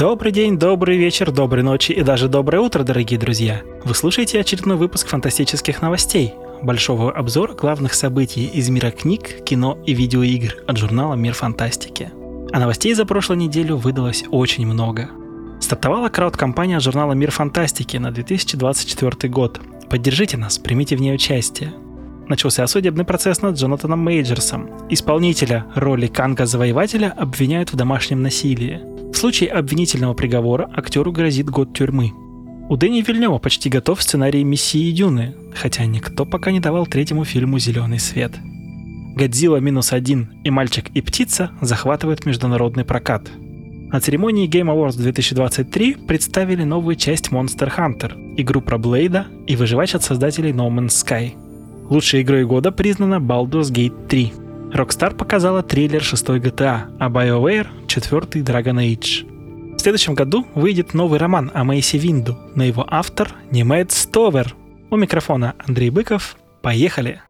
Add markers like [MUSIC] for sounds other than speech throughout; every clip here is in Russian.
Добрый день, добрый вечер, доброй ночи и даже доброе утро, дорогие друзья! Вы слушаете очередной выпуск фантастических новостей, большого обзора главных событий из мира книг, кино и видеоигр от журнала «Мир фантастики». А новостей за прошлую неделю выдалось очень много. Стартовала крауд-компания журнала «Мир фантастики» на 2024 год. Поддержите нас, примите в ней участие. Начался судебный процесс над Джонатаном Мейджерсом. Исполнителя роли Канга-завоевателя обвиняют в домашнем насилии. В случае обвинительного приговора актеру грозит год тюрьмы. У Дэни Вильнева почти готов сценарий «Мессии Дюны», хотя никто пока не давал третьему фильму зеленый свет. «Годзилла минус один» и «Мальчик и птица» захватывают международный прокат. На церемонии Game Awards 2023 представили новую часть Monster Hunter, игру про Блейда и выживач от создателей No Man's Sky. Лучшей игрой года признана Baldur's Gate 3. Rockstar показала трейлер 6 GTA, а BioWare — 4 Dragon Age. В следующем году выйдет новый роман о Мейси Винду, но его автор — Немед Стовер. У микрофона Андрей Быков. Поехали!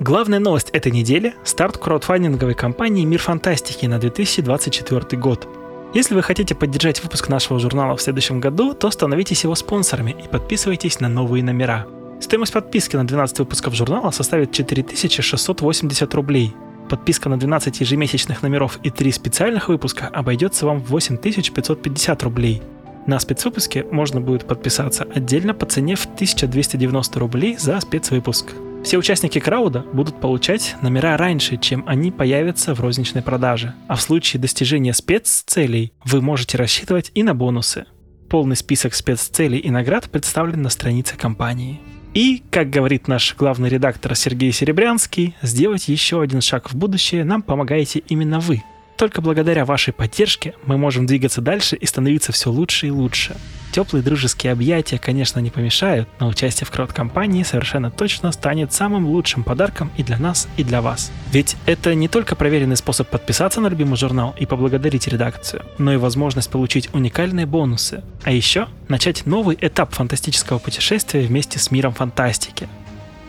Главная новость этой недели – старт краудфандинговой кампании «Мир фантастики» на 2024 год. Если вы хотите поддержать выпуск нашего журнала в следующем году, то становитесь его спонсорами и подписывайтесь на новые номера. Стоимость подписки на 12 выпусков журнала составит 4680 рублей. Подписка на 12 ежемесячных номеров и 3 специальных выпуска обойдется вам в 8550 рублей. На спецвыпуске можно будет подписаться отдельно по цене в 1290 рублей за спецвыпуск. Все участники крауда будут получать номера раньше, чем они появятся в розничной продаже, а в случае достижения спеццелей вы можете рассчитывать и на бонусы. Полный список спеццелей и наград представлен на странице компании. И, как говорит наш главный редактор Сергей Серебрянский, сделать еще один шаг в будущее нам помогаете именно вы. Только благодаря вашей поддержке мы можем двигаться дальше и становиться все лучше и лучше. Теплые дружеские объятия, конечно, не помешают, но участие в крауд-компании совершенно точно станет самым лучшим подарком и для нас, и для вас. Ведь это не только проверенный способ подписаться на любимый журнал и поблагодарить редакцию, но и возможность получить уникальные бонусы. А еще начать новый этап фантастического путешествия вместе с миром фантастики.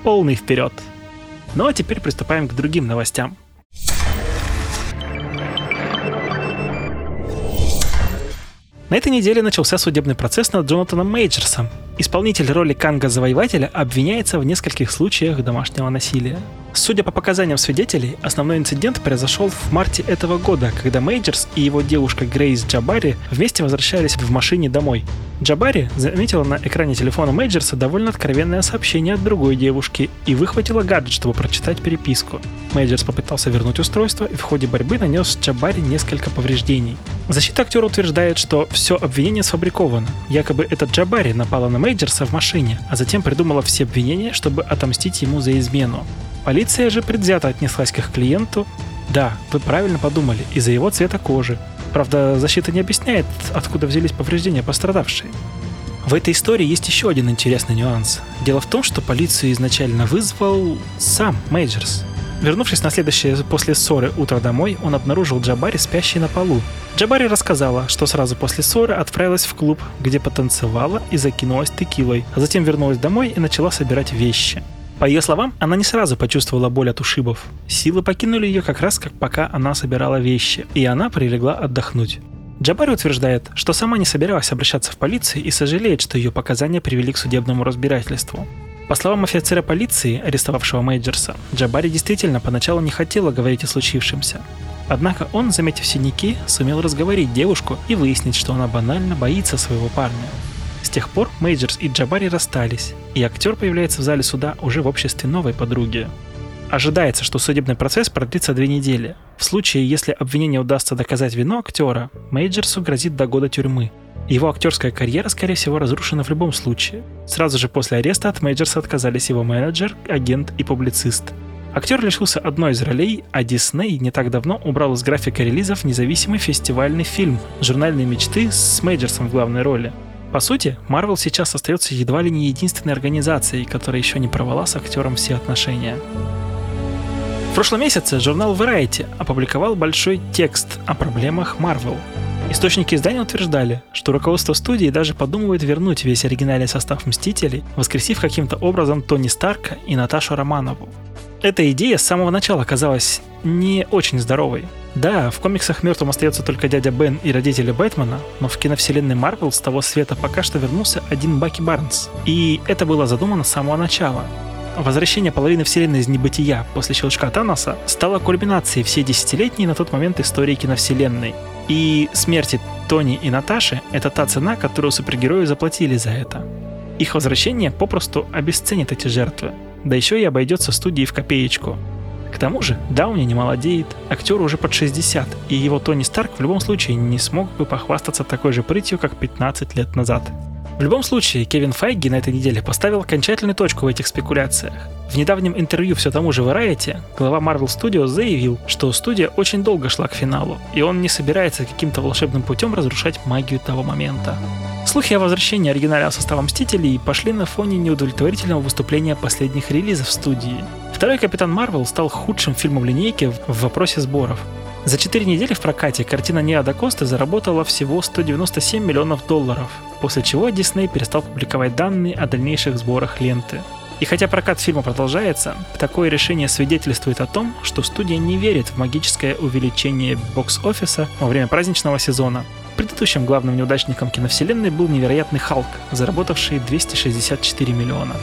Полный вперед! Ну а теперь приступаем к другим новостям. На этой неделе начался судебный процесс над Джонатаном Мейджерсом. Исполнитель роли Канга-завоевателя обвиняется в нескольких случаях домашнего насилия. Судя по показаниям свидетелей, основной инцидент произошел в марте этого года, когда Мейджерс и его девушка Грейс Джабари вместе возвращались в машине домой. Джабари заметила на экране телефона Мейджерса довольно откровенное сообщение от другой девушки и выхватила гаджет, чтобы прочитать переписку. Мейджерс попытался вернуть устройство и в ходе борьбы нанес Джабари несколько повреждений. Защита актера утверждает, что все обвинение сфабриковано. Якобы этот Джабари напала на Мейджерса в машине, а затем придумала все обвинения, чтобы отомстить ему за измену. Полиция же предвзято отнеслась к их клиенту. Да, вы правильно подумали, из-за его цвета кожи. Правда, защита не объясняет, откуда взялись повреждения пострадавшей. В этой истории есть еще один интересный нюанс. Дело в том, что полицию изначально вызвал сам Мейджерс. Вернувшись на следующее после ссоры утро домой, он обнаружил Джабари спящей на полу. Джабари рассказала, что сразу после ссоры отправилась в клуб, где потанцевала и закинулась текилой, а затем вернулась домой и начала собирать вещи. По ее словам, она не сразу почувствовала боль от ушибов. Силы покинули ее как раз как пока она собирала вещи, и она прилегла отдохнуть. Джабари утверждает, что сама не собиралась обращаться в полицию и сожалеет, что ее показания привели к судебному разбирательству. По словам офицера полиции, арестовавшего Мейджерса, Джабари действительно поначалу не хотела говорить о случившемся. Однако он, заметив синяки, сумел разговорить девушку и выяснить, что она банально боится своего парня. С тех пор Мейджерс и Джабари расстались, и актер появляется в зале суда уже в обществе новой подруги. Ожидается, что судебный процесс продлится две недели. В случае, если обвинение удастся доказать вину актера, Мейджерсу грозит до года тюрьмы. Его актерская карьера, скорее всего, разрушена в любом случае. Сразу же после ареста от Мейджерса отказались его менеджер, агент и публицист. Актер лишился одной из ролей, а Дисней не так давно убрал из графика релизов независимый фестивальный фильм «Журнальные мечты» с Мейджерсом в главной роли. По сути, Marvel сейчас остается едва ли не единственной организацией, которая еще не провала с актером все отношения. В прошлом месяце журнал Variety опубликовал большой текст о проблемах Marvel. Источники издания утверждали, что руководство студии даже подумывает вернуть весь оригинальный состав Мстителей, воскресив каким-то образом Тони Старка и Наташу Романову. Эта идея с самого начала казалась не очень здоровой. Да, в комиксах мертвым остается только дядя Бен и родители Бэтмена, но в киновселенной Марвел с того света пока что вернулся один Баки Барнс. И это было задумано с самого начала. Возвращение половины вселенной из небытия после щелчка Таноса стало кульминацией всей десятилетней на тот момент истории киновселенной. И смерти Тони и Наташи — это та цена, которую супергерои заплатили за это. Их возвращение попросту обесценит эти жертвы, да еще и обойдется студии в копеечку. К тому же Дауни не молодеет, актеру уже под 60, и его Тони Старк в любом случае не смог бы похвастаться такой же прытью, как 15 лет назад. В любом случае, Кевин Файги на этой неделе поставил окончательную точку в этих спекуляциях. В недавнем интервью все тому же Variety глава Marvel Studios заявил, что студия очень долго шла к финалу, и он не собирается каким-то волшебным путем разрушать магию того момента. Слухи о возвращении оригинального состава Мстителей пошли на фоне неудовлетворительного выступления последних релизов студии. Второй Капитан Марвел стал худшим фильмом линейки в вопросе сборов. За 4 недели в прокате картина Неада Коста заработала всего 197 миллионов долларов, после чего Дисней перестал публиковать данные о дальнейших сборах ленты. И хотя прокат фильма продолжается, такое решение свидетельствует о том, что студия не верит в магическое увеличение бокс-офиса во время праздничного сезона. Предыдущим главным неудачником киновселенной был невероятный Халк, заработавший 264 миллиона.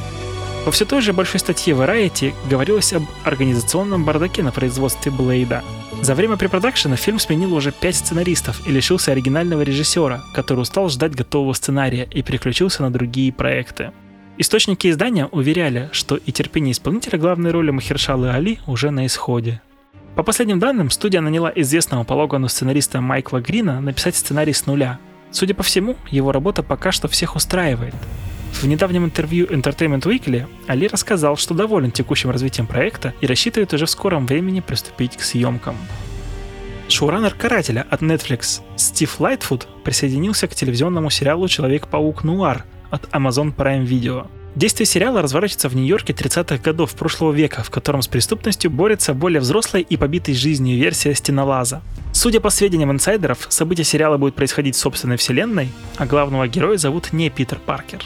Во все той же большой статье Variety говорилось об организационном бардаке на производстве Блейда. За время препродакшена фильм сменил уже пять сценаристов и лишился оригинального режиссера, который устал ждать готового сценария и переключился на другие проекты. Источники издания уверяли, что и терпение исполнителя главной роли Махершалы Али уже на исходе. По последним данным, студия наняла известного по Логану сценариста Майкла Грина написать сценарий с нуля. Судя по всему, его работа пока что всех устраивает. В недавнем интервью Entertainment Weekly Али рассказал, что доволен текущим развитием проекта и рассчитывает уже в скором времени приступить к съемкам. Шоураннер «Карателя» от Netflix Стив Лайтфуд присоединился к телевизионному сериалу «Человек-паук Нуар» от Amazon Prime Video. Действие сериала разворачивается в Нью-Йорке 30-х годов прошлого века, в котором с преступностью борется более взрослая и побитой жизнью версия Стенолаза. Судя по сведениям инсайдеров, события сериала будут происходить в собственной вселенной, а главного героя зовут не Питер Паркер.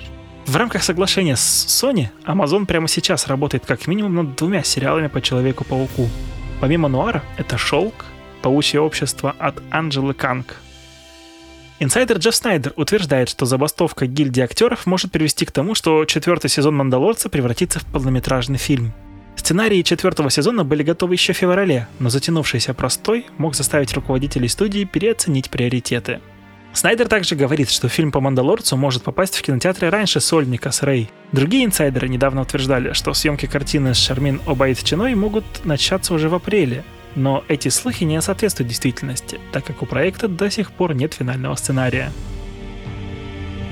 В рамках соглашения с Sony, Amazon прямо сейчас работает как минимум над двумя сериалами по Человеку-пауку. Помимо Нуара, это «Шелк», «Паучье общество» от Анджелы Канг. Инсайдер Джефф Снайдер утверждает, что забастовка гильдии актеров может привести к тому, что четвертый сезон «Мандалорца» превратится в полнометражный фильм. Сценарии четвертого сезона были готовы еще в феврале, но затянувшийся простой мог заставить руководителей студии переоценить приоритеты – Снайдер также говорит, что фильм по Мандалорцу может попасть в кинотеатры раньше Сольника с Рэй. Другие инсайдеры недавно утверждали, что съемки картины с Шармин Обайт Чиной могут начаться уже в апреле. Но эти слухи не соответствуют действительности, так как у проекта до сих пор нет финального сценария.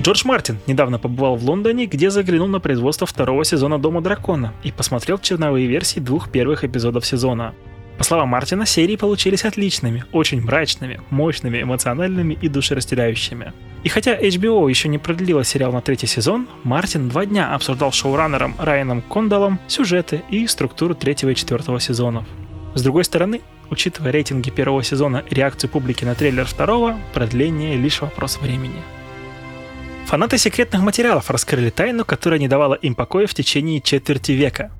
Джордж Мартин недавно побывал в Лондоне, где заглянул на производство второго сезона Дома Дракона и посмотрел черновые версии двух первых эпизодов сезона. По словам Мартина, серии получились отличными, очень мрачными, мощными, эмоциональными и душераздирающими. И хотя HBO еще не продлила сериал на третий сезон, Мартин два дня обсуждал шоураннером Райаном Кондалом сюжеты и структуру третьего и четвертого сезонов. С другой стороны, учитывая рейтинги первого сезона и реакцию публики на трейлер второго, продление лишь вопрос времени. Фанаты секретных материалов раскрыли тайну, которая не давала им покоя в течение четверти века.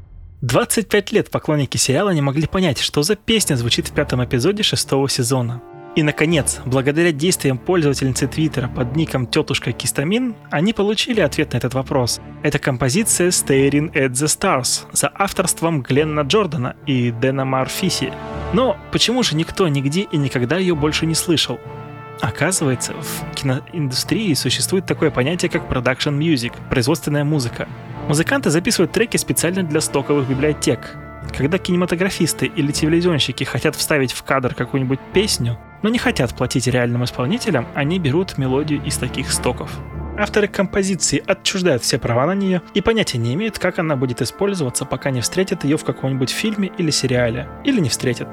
25 лет поклонники сериала не могли понять, что за песня звучит в пятом эпизоде шестого сезона. И, наконец, благодаря действиям пользовательницы Твиттера под ником «Тетушка Кистамин», они получили ответ на этот вопрос. Это композиция «Staring at the Stars» за авторством Гленна Джордана и Дэна Марфиси. Но почему же никто нигде и никогда ее больше не слышал? Оказывается, в киноиндустрии существует такое понятие, как production music, производственная музыка. Музыканты записывают треки специально для стоковых библиотек. Когда кинематографисты или телевизионщики хотят вставить в кадр какую-нибудь песню, но не хотят платить реальным исполнителям, они берут мелодию из таких стоков. Авторы композиции отчуждают все права на нее и понятия не имеют, как она будет использоваться, пока не встретят ее в каком-нибудь фильме или сериале, или не встретят.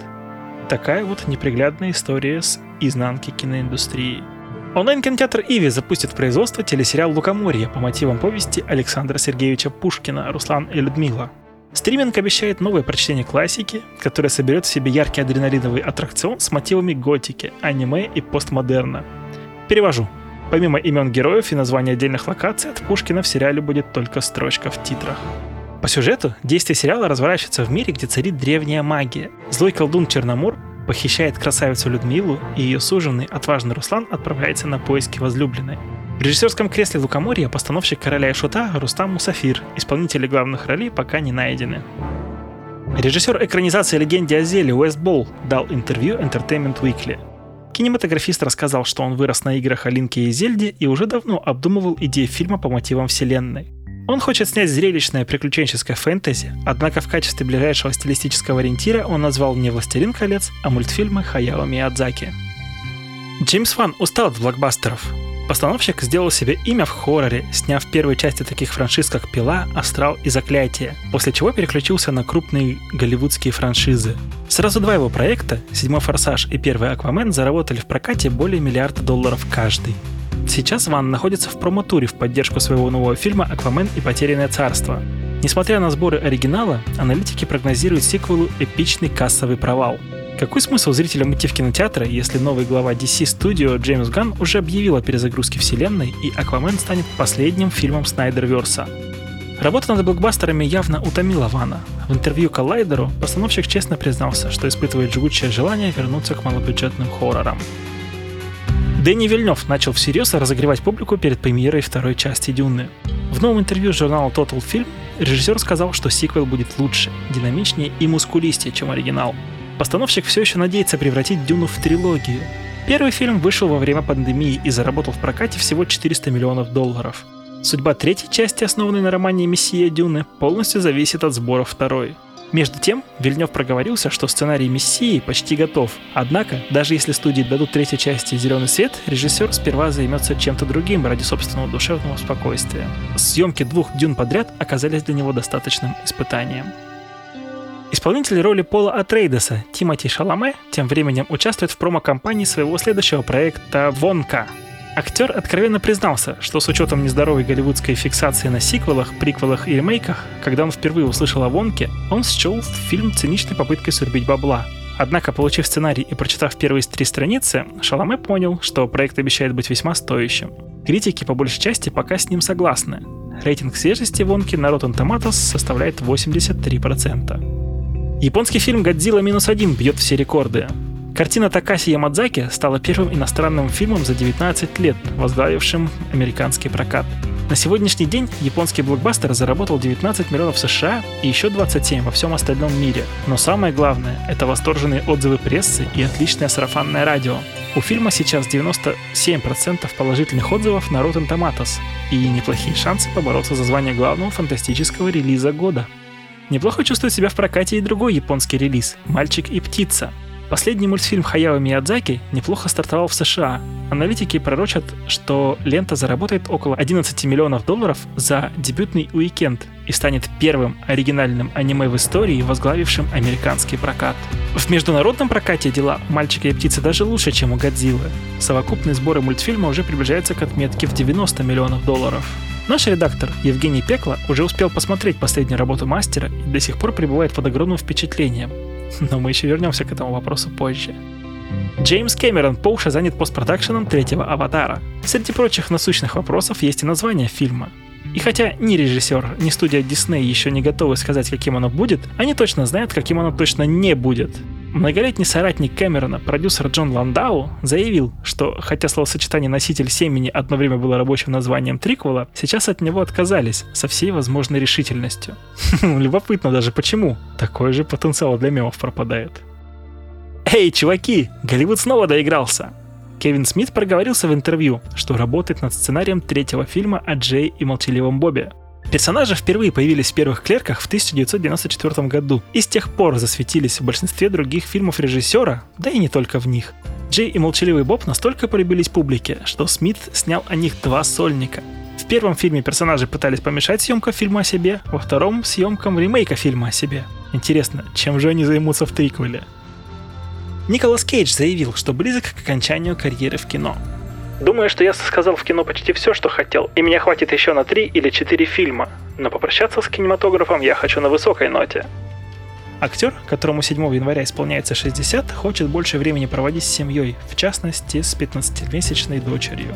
Такая вот неприглядная история с изнанки киноиндустрии. Онлайн-кинотеатр Иви запустит в производство телесериал «Лукоморье» по мотивам повести Александра Сергеевича Пушкина «Руслан и Людмила». Стриминг обещает новое прочтение классики, которое соберет в себе яркий адреналиновый аттракцион с мотивами готики, аниме и постмодерна. Перевожу. Помимо имен героев и названий отдельных локаций, от Пушкина в сериале будет только строчка в титрах. По сюжету, действие сериала разворачивается в мире, где царит древняя магия. Злой колдун Черномор похищает красавицу Людмилу, и ее суженный, отважный Руслан отправляется на поиски возлюбленной. В режиссерском кресле Лукоморья постановщик «Короля и шута» Рустам Мусафир. Исполнители главных ролей пока не найдены. Режиссер экранизации «Легенде о Зеле» Уэст Болл дал интервью Entertainment Weekly. Кинематографист рассказал, что он вырос на играх о Линке и Зельде и уже давно обдумывал идеи фильма по мотивам вселенной. Он хочет снять зрелищное приключенческое фэнтези, однако в качестве ближайшего стилистического ориентира он назвал не «Властелин колец», а мультфильмы Хаяо Миядзаки. Джеймс Ван устал от блокбастеров. Постановщик сделал себе имя в хорроре, сняв первые части таких франшиз, как «Пила», «Астрал» и «Заклятие», после чего переключился на крупные голливудские франшизы. Сразу два его проекта, «Седьмой форсаж» и «Первый Аквамен» заработали в прокате более миллиарда долларов каждый. Сейчас Ван находится в промо-туре в поддержку своего нового фильма «Аквамен и потерянное царство». Несмотря на сборы оригинала, аналитики прогнозируют сиквелу эпичный кассовый провал – какой смысл зрителям идти в кинотеатры, если новый глава DC Studio Джеймс Ганн уже объявил о перезагрузке вселенной и Аквамен станет последним фильмом Снайдерверса? Работа над блокбастерами явно утомила Вана. В интервью Коллайдеру постановщик честно признался, что испытывает жгучее желание вернуться к малобюджетным хоррорам. Дэнни Вильнев начал всерьез разогревать публику перед премьерой второй части Дюны. В новом интервью журналу Total Film режиссер сказал, что сиквел будет лучше, динамичнее и мускулистее, чем оригинал – Постановщик все еще надеется превратить Дюну в трилогию. Первый фильм вышел во время пандемии и заработал в прокате всего 400 миллионов долларов. Судьба третьей части, основанной на романе «Мессия Дюны», полностью зависит от сборов второй. Между тем, Вильнев проговорился, что сценарий «Мессии» почти готов. Однако, даже если студии дадут третьей части «Зеленый свет», режиссер сперва займется чем-то другим ради собственного душевного спокойствия. Съемки двух «Дюн» подряд оказались для него достаточным испытанием. Исполнитель роли Пола Атрейдеса Тимоти Шаламе тем временем участвует в промо-компании своего следующего проекта «Вонка». Актер откровенно признался, что с учетом нездоровой голливудской фиксации на сиквелах, приквелах и ремейках, когда он впервые услышал о Вонке, он счел фильм циничной попыткой сурбить бабла. Однако, получив сценарий и прочитав первые три страницы, Шаламе понял, что проект обещает быть весьма стоящим. Критики по большей части пока с ним согласны. Рейтинг свежести Вонки на Rotten Tomatoes составляет 83%. Японский фильм «Годзилла минус один» бьет все рекорды. Картина Такаси Ямадзаки стала первым иностранным фильмом за 19 лет, возглавившим американский прокат. На сегодняшний день японский блокбастер заработал 19 миллионов США и еще 27 во всем остальном мире. Но самое главное – это восторженные отзывы прессы и отличное сарафанное радио. У фильма сейчас 97% положительных отзывов на Rotten Tomatoes и неплохие шансы побороться за звание главного фантастического релиза года. Неплохо чувствует себя в прокате и другой японский релиз «Мальчик и птица». Последний мультфильм Хаяо Миядзаки неплохо стартовал в США. Аналитики пророчат, что лента заработает около 11 миллионов долларов за дебютный уикенд и станет первым оригинальным аниме в истории, возглавившим американский прокат. В международном прокате дела «Мальчика и птицы» даже лучше, чем у «Годзиллы». Совокупные сборы мультфильма уже приближаются к отметке в 90 миллионов долларов. Наш редактор Евгений Пекла уже успел посмотреть последнюю работу мастера и до сих пор пребывает под огромным впечатлением. Но мы еще вернемся к этому вопросу позже. Джеймс Кэмерон по уши занят постпродакшеном третьего «Аватара». Среди прочих насущных вопросов есть и название фильма. И хотя ни режиссер, ни студия Disney еще не готовы сказать, каким оно будет, они точно знают, каким оно точно не будет. Многолетний соратник Кэмерона, продюсер Джон Ландау, заявил, что хотя словосочетание «носитель семени» одно время было рабочим названием триквела, сейчас от него отказались со всей возможной решительностью. [LAUGHS] Любопытно даже почему. Такой же потенциал для мемов пропадает. Эй, чуваки, Голливуд снова доигрался. Кевин Смит проговорился в интервью, что работает над сценарием третьего фильма о Джей и молчаливом Бобе. Персонажи впервые появились в первых клерках в 1994 году и с тех пор засветились в большинстве других фильмов режиссера, да и не только в них. Джей и Молчаливый Боб настолько полюбились публике, что Смит снял о них два сольника. В первом фильме персонажи пытались помешать съемкам фильма о себе, во втором — съемкам ремейка фильма о себе. Интересно, чем же они займутся в триквеле? Николас Кейдж заявил, что близок к окончанию карьеры в кино. Думаю, что я сказал в кино почти все, что хотел, и меня хватит еще на три или четыре фильма. Но попрощаться с кинематографом я хочу на высокой ноте. Актер, которому 7 января исполняется 60, хочет больше времени проводить с семьей, в частности с 15-месячной дочерью.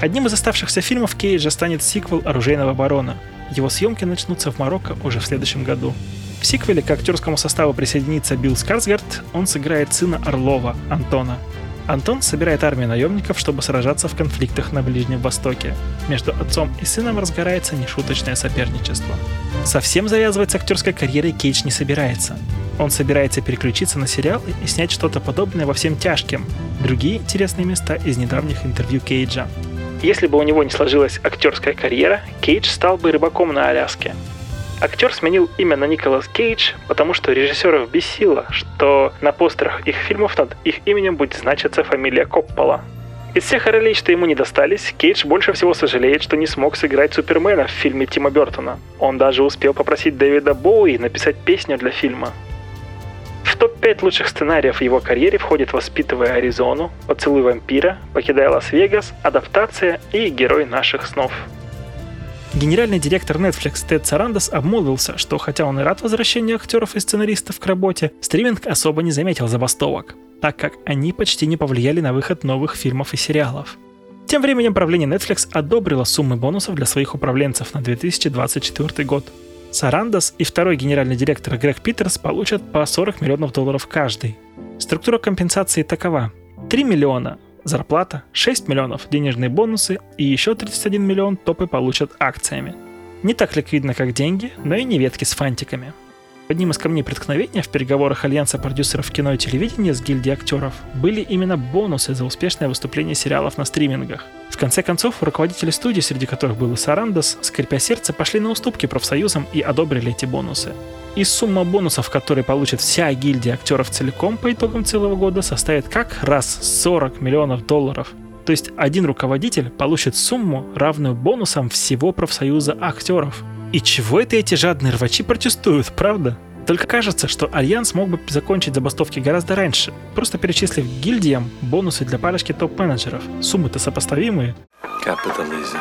Одним из оставшихся фильмов Кейджа станет сиквел «Оружейного барона». его съемки начнутся в Марокко уже в следующем году. В сиквеле к актерскому составу присоединится Билл Скарсгард, он сыграет сына Орлова, Антона. Антон собирает армию наемников, чтобы сражаться в конфликтах на Ближнем Востоке. Между отцом и сыном разгорается нешуточное соперничество. Совсем завязывать с актерской карьерой Кейдж не собирается. Он собирается переключиться на сериалы и снять что-то подобное во всем тяжким. Другие интересные места из недавних интервью Кейджа. Если бы у него не сложилась актерская карьера, Кейдж стал бы рыбаком на Аляске. Актер сменил имя на Николас Кейдж, потому что режиссеров бесило, что на постерах их фильмов над их именем будет значиться фамилия Коппола. Из всех ролей, что ему не достались, Кейдж больше всего сожалеет, что не смог сыграть Супермена в фильме Тима Бертона. Он даже успел попросить Дэвида Боуи написать песню для фильма. В топ-5 лучших сценариев в его карьере входит «Воспитывая Аризону», «Поцелуй вампира», «Покидая Лас-Вегас», «Адаптация» и «Герой наших снов». Генеральный директор Netflix Тед Сарандос обмолвился, что хотя он и рад возвращению актеров и сценаристов к работе, стриминг особо не заметил забастовок, так как они почти не повлияли на выход новых фильмов и сериалов. Тем временем правление Netflix одобрило суммы бонусов для своих управленцев на 2024 год. Сарандос и второй генеральный директор Грег Питерс получат по 40 миллионов долларов каждый. Структура компенсации такова. 3 миллиона Зарплата 6 миллионов, денежные бонусы и еще 31 миллион топы получат акциями. Не так ликвидно, как деньги, но и не ветки с фантиками. Одним из камней преткновения в переговорах Альянса продюсеров кино и телевидения с гильдией актеров были именно бонусы за успешное выступление сериалов на стримингах. В конце концов, руководители студии, среди которых был и Сарандос, скрипя сердце, пошли на уступки профсоюзам и одобрили эти бонусы. И сумма бонусов, которые получит вся гильдия актеров целиком по итогам целого года, составит как раз 40 миллионов долларов. То есть один руководитель получит сумму, равную бонусам всего профсоюза актеров. И чего это эти жадные рвачи протестуют, правда? Только кажется, что Альянс мог бы закончить забастовки гораздо раньше, просто перечислив гильдиям бонусы для парочки топ-менеджеров. Суммы-то сопоставимые. Capitalism.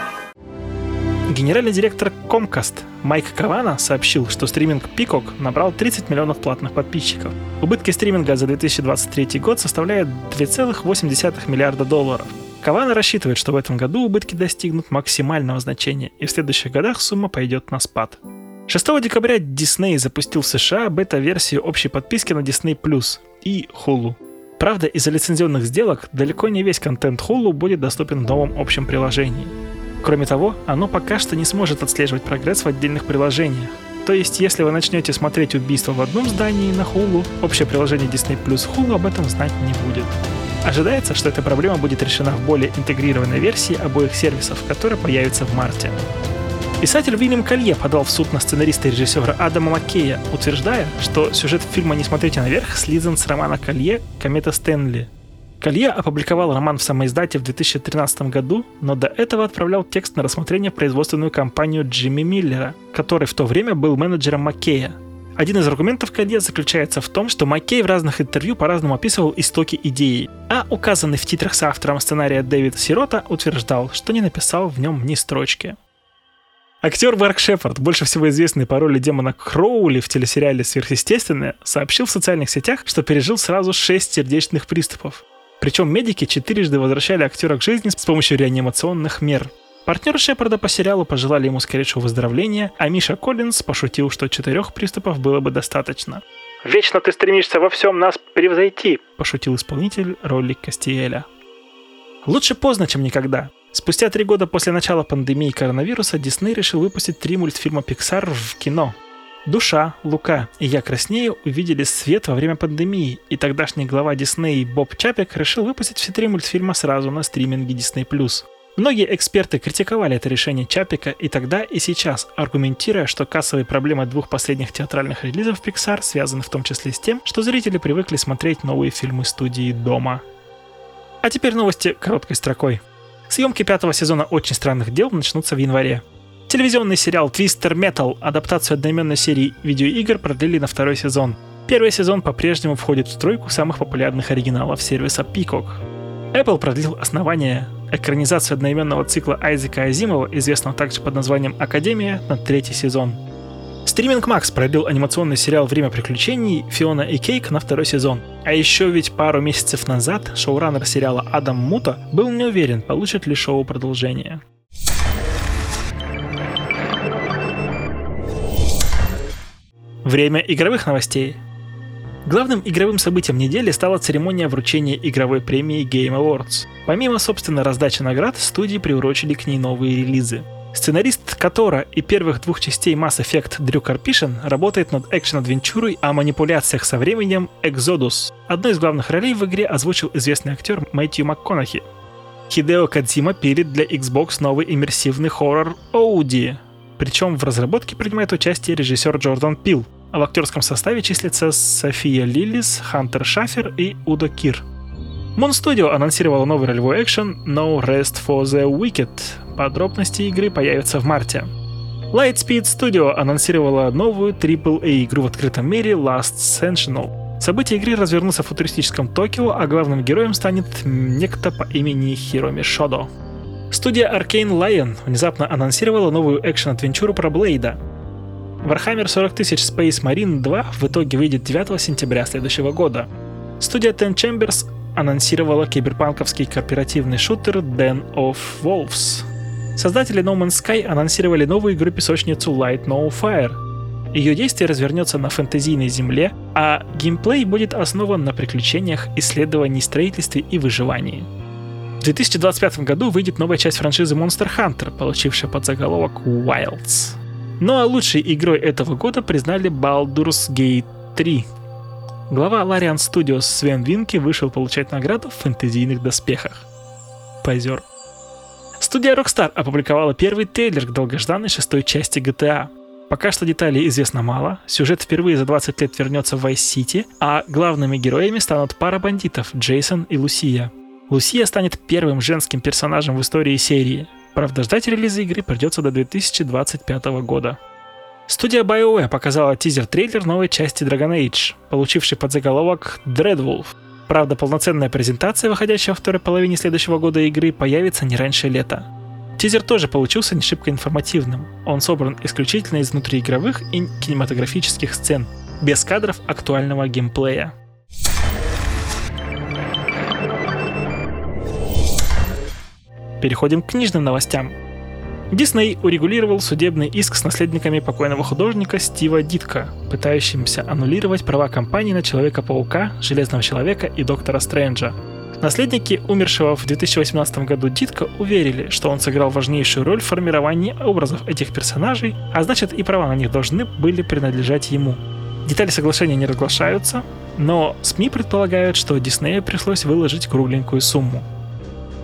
Генеральный директор Comcast Майк Кавана сообщил, что стриминг Peacock набрал 30 миллионов платных подписчиков. Убытки стриминга за 2023 год составляют 2,8 миллиарда долларов. Кавана рассчитывает, что в этом году убытки достигнут максимального значения, и в следующих годах сумма пойдет на спад. 6 декабря Disney запустил в США бета-версию общей подписки на Disney Plus и Hulu. Правда, из-за лицензионных сделок далеко не весь контент Hulu будет доступен в новом общем приложении. Кроме того, оно пока что не сможет отслеживать прогресс в отдельных приложениях. То есть, если вы начнете смотреть убийство в одном здании на Hulu, общее приложение Disney Plus Hulu об этом знать не будет. Ожидается, что эта проблема будет решена в более интегрированной версии обоих сервисов, которая появится в марте. Писатель Уильям Колье подал в суд на сценариста и режиссера Адама Маккея, утверждая, что сюжет фильма «Не смотрите наверх» слизан с романа Колье «Комета Стэнли». Колье опубликовал роман в самоиздате в 2013 году, но до этого отправлял текст на рассмотрение в производственную компанию Джимми Миллера, который в то время был менеджером Маккея. Один из аргументов Колье заключается в том, что Маккей в разных интервью по-разному описывал истоки идеи, а указанный в титрах с автором сценария Дэвид Сирота утверждал, что не написал в нем ни строчки. Актер Марк Шепард, больше всего известный по роли демона Кроули в телесериале «Сверхъестественное», сообщил в социальных сетях, что пережил сразу шесть сердечных приступов. Причем медики четырежды возвращали актера к жизни с помощью реанимационных мер. Партнеры Шепарда по сериалу пожелали ему скорейшего выздоровления, а Миша Коллинз пошутил, что четырех приступов было бы достаточно. «Вечно ты стремишься во всем нас превзойти», – пошутил исполнитель роли Кастиэля. Лучше поздно, чем никогда. Спустя три года после начала пандемии коронавируса Дисней решил выпустить три мультфильма Pixar в кино. Душа, Лука и Я краснею увидели свет во время пандемии, и тогдашний глава Дисней Боб Чапик решил выпустить все три мультфильма сразу на стриминге Disney+. Многие эксперты критиковали это решение Чапика и тогда, и сейчас, аргументируя, что кассовые проблемы двух последних театральных релизов Pixar связаны в том числе с тем, что зрители привыкли смотреть новые фильмы студии дома. А теперь новости короткой строкой. Съемки пятого сезона «Очень странных дел» начнутся в январе. Телевизионный сериал Twister Metal, адаптацию одноименной серии видеоигр, продлили на второй сезон. Первый сезон по-прежнему входит в тройку самых популярных оригиналов сервиса Peacock. Apple продлил основание экранизация одноименного цикла Айзека Азимова, известного также под названием «Академия», на третий сезон. Стриминг Макс продлил анимационный сериал «Время приключений» Фиона и Кейк на второй сезон. А еще ведь пару месяцев назад шоураннер сериала Адам Мута был не уверен, получит ли шоу продолжение. Время игровых новостей. Главным игровым событием недели стала церемония вручения игровой премии Game Awards. Помимо, собственно, раздачи наград, студии приурочили к ней новые релизы. Сценарист Котора и первых двух частей Mass Effect Дрю Карпишин работает над экшен-адвенчурой о манипуляциях со временем Exodus. Одну из главных ролей в игре озвучил известный актер Мэтью МакКонахи. Хидео Кадзима пилит для Xbox новый иммерсивный хоррор Оуди. Причем в разработке принимает участие режиссер Джордан Пил, в актерском составе числятся София Лиллис, Хантер Шафер и Удо Кир. Moon Studio анонсировала новый ролевой экшен No Rest for the Wicked. Подробности игры появятся в марте. Lightspeed Studio анонсировала новую AAA игру в открытом мире Last Sentinel. События игры развернутся в футуристическом Токио, а главным героем станет некто по имени Хироми Шодо. Студия Arcane Lion внезапно анонсировала новую экшен-адвенчуру про Блейда. Warhammer 40 000 Space Marine 2 в итоге выйдет 9 сентября следующего года. Студия Ten Chambers анонсировала киберпанковский кооперативный шутер Den of Wolves. Создатели No Man's Sky анонсировали новую игру-песочницу Light No Fire. Ее действие развернется на фэнтезийной земле, а геймплей будет основан на приключениях, исследовании, строительстве и выживании. В 2025 году выйдет новая часть франшизы Monster Hunter, получившая подзаголовок Wilds. Ну а лучшей игрой этого года признали Baldur's Gate 3. Глава Larian Studios Свен Винки вышел получать награду в фэнтезийных доспехах. Позер. Студия Rockstar опубликовала первый трейлер к долгожданной шестой части GTA. Пока что деталей известно мало, сюжет впервые за 20 лет вернется в Vice City, а главными героями станут пара бандитов Джейсон и Лусия. Лусия станет первым женским персонажем в истории серии, Правда, ждать релиза игры придется до 2025 года. Студия BioWare показала тизер-трейлер новой части Dragon Age, получивший подзаголовок Dreadwolf. Правда, полноценная презентация, выходящая во второй половине следующего года игры, появится не раньше лета. Тизер тоже получился не шибко информативным. Он собран исключительно из внутриигровых и кинематографических сцен, без кадров актуального геймплея. Переходим к книжным новостям. Дисней урегулировал судебный иск с наследниками покойного художника Стива Дитка, пытающимся аннулировать права компании на Человека-паука, Железного Человека и Доктора Стрэнджа. Наследники умершего в 2018 году Дитка уверили, что он сыграл важнейшую роль в формировании образов этих персонажей, а значит и права на них должны были принадлежать ему. Детали соглашения не разглашаются, но СМИ предполагают, что Диснею пришлось выложить кругленькую сумму.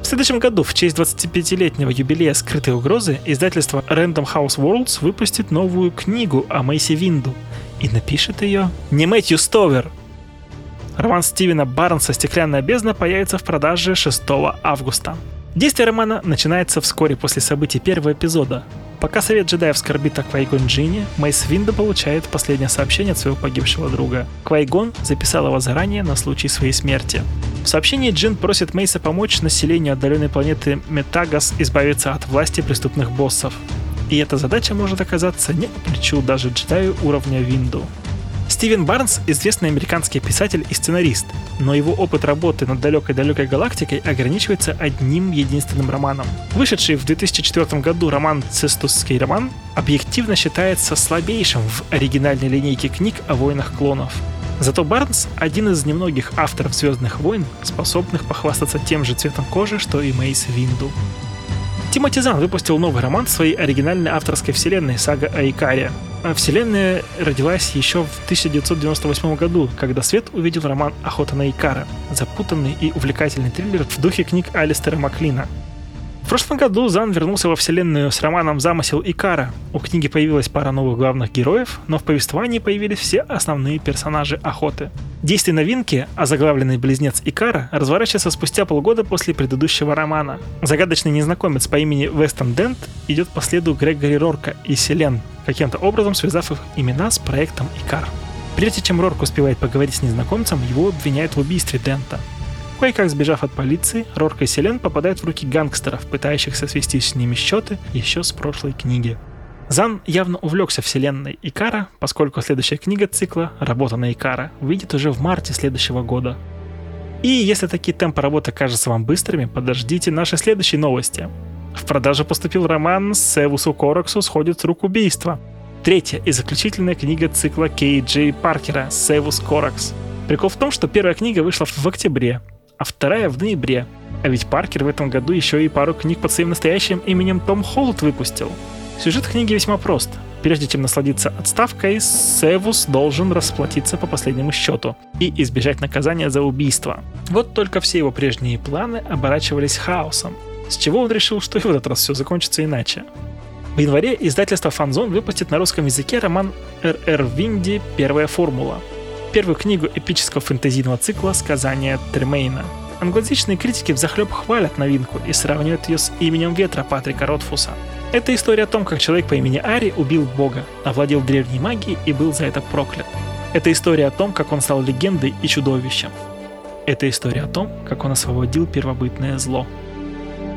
В следующем году, в честь 25-летнего юбилея скрытой угрозы, издательство Random House Worlds выпустит новую книгу о Мэйси Винду. И напишет ее не Мэтью Стовер. Роман Стивена Барнса «Стеклянная бездна» появится в продаже 6 августа. Действие романа начинается вскоре после событий первого эпизода. Пока Совет джедаев скорбит о Квайгон Джине, Мейс Винда получает последнее сообщение от своего погибшего друга. Квайгон записал его заранее на случай своей смерти. В сообщении Джин просит Мейса помочь населению отдаленной планеты Метагас избавиться от власти преступных боссов. И эта задача может оказаться не по плечу даже джедаю уровня Винду. Стивен Барнс – известный американский писатель и сценарист, но его опыт работы над далекой-далекой галактикой ограничивается одним единственным романом. Вышедший в 2004 году роман «Цестусский роман» объективно считается слабейшим в оригинальной линейке книг о войнах клонов. Зато Барнс – один из немногих авторов «Звездных войн», способных похвастаться тем же цветом кожи, что и Мейс Винду. Тимоти Зан выпустил новый роман своей оригинальной авторской вселенной «Сага о Икаре». А вселенная родилась еще в 1998 году, когда свет увидел роман «Охота на Икара», запутанный и увлекательный триллер в духе книг Алистера Маклина – в прошлом году Зан вернулся во вселенную с романом «Замысел Икара». У книги появилась пара новых главных героев, но в повествовании появились все основные персонажи охоты. Действие новинки, озаглавленный близнец Икара, разворачивается спустя полгода после предыдущего романа. Загадочный незнакомец по имени Вестон Дент идет по следу Грегори Рорка и Селен, каким-то образом связав их имена с проектом Икар. Прежде чем Рорк успевает поговорить с незнакомцем, его обвиняют в убийстве Дента. Кое-как сбежав от полиции, Рорк и Селен попадают в руки гангстеров, пытающихся свести с ними счеты еще с прошлой книги. Зан явно увлекся вселенной Икара, поскольку следующая книга цикла «Работа на Икара» выйдет уже в марте следующего года. И если такие темпы работы кажутся вам быстрыми, подождите наши следующие новости. В продажу поступил роман «Севусу Кораксу сходит с рук убийства», третья и заключительная книга цикла Кей Джей Паркера «Севус Коракс». Прикол в том, что первая книга вышла в октябре, а вторая в ноябре. А ведь Паркер в этом году еще и пару книг под своим настоящим именем Том Холлд выпустил. Сюжет книги весьма прост. Прежде чем насладиться отставкой, Севус должен расплатиться по последнему счету и избежать наказания за убийство. Вот только все его прежние планы оборачивались хаосом, с чего он решил, что и в этот раз все закончится иначе. В январе издательство Фанзон выпустит на русском языке роман Р.Р. Винди «Первая формула», первую книгу эпического фэнтезийного цикла «Сказания Тремейна». Англоязычные критики взахлеб хвалят новинку и сравнивают ее с «Именем ветра» Патрика Ротфуса – это история о том, как человек по имени Ари убил бога, овладел древней магией и был за это проклят. Это история о том, как он стал легендой и чудовищем. Это история о том, как он освободил первобытное зло.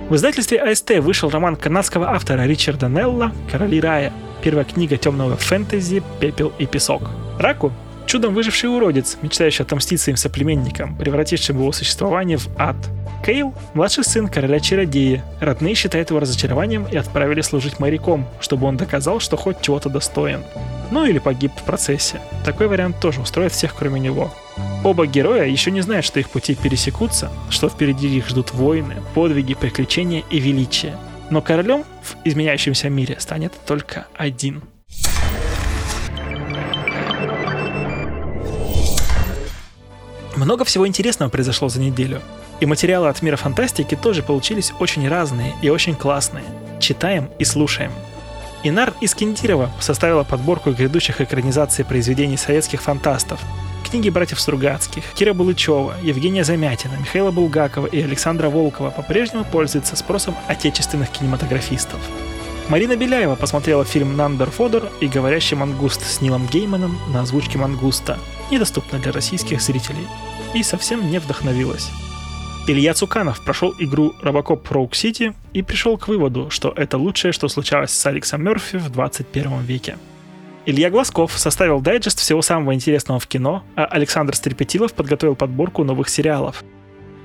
В издательстве АСТ вышел роман канадского автора Ричарда Нелла «Короли рая», первая книга темного фэнтези «Пепел и песок». Раку – чудом выживший уродец, мечтающий отомстить своим соплеменникам, превратившим его существование в ад – Кейл – младший сын короля-чародея. Родные считают его разочарованием и отправили служить моряком, чтобы он доказал, что хоть чего-то достоин. Ну или погиб в процессе. Такой вариант тоже устроит всех, кроме него. Оба героя еще не знают, что их пути пересекутся, что впереди их ждут войны, подвиги, приключения и величие. Но королем в изменяющемся мире станет только один. Много всего интересного произошло за неделю. И материалы от мира фантастики тоже получились очень разные и очень классные. Читаем и слушаем. Инар Искендирова составила подборку грядущих экранизаций произведений советских фантастов. Книги братьев Стругацких, Кира Булычева, Евгения Замятина, Михаила Булгакова и Александра Волкова по-прежнему пользуются спросом отечественных кинематографистов. Марина Беляева посмотрела фильм «Нандер Фодор» и «Говорящий мангуст» с Нилом Гейманом на озвучке мангуста, недоступно для российских зрителей, и совсем не вдохновилась. Илья Цуканов прошел игру Robocop Rogue City и пришел к выводу, что это лучшее, что случалось с Алексом Мерфи в 21 веке. Илья Глазков составил дайджест всего самого интересного в кино, а Александр Стрепетилов подготовил подборку новых сериалов.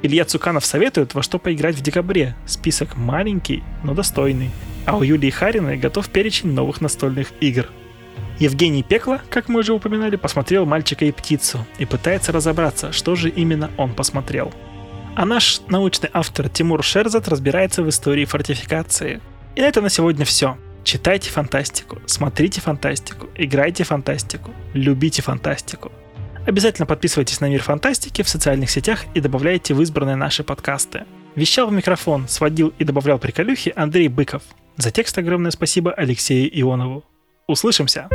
Илья Цуканов советует, во что поиграть в декабре. Список маленький, но достойный. А у Юлии Хариной готов перечень новых настольных игр. Евгений Пекло, как мы уже упоминали, посмотрел «Мальчика и птицу» и пытается разобраться, что же именно он посмотрел – а наш научный автор Тимур Шерзат разбирается в истории фортификации. И на это на сегодня все. Читайте фантастику, смотрите фантастику, играйте фантастику, любите фантастику. Обязательно подписывайтесь на Мир Фантастики в социальных сетях и добавляйте в избранные наши подкасты. Вещал в микрофон, сводил и добавлял приколюхи Андрей Быков. За текст огромное спасибо Алексею Ионову. Услышимся!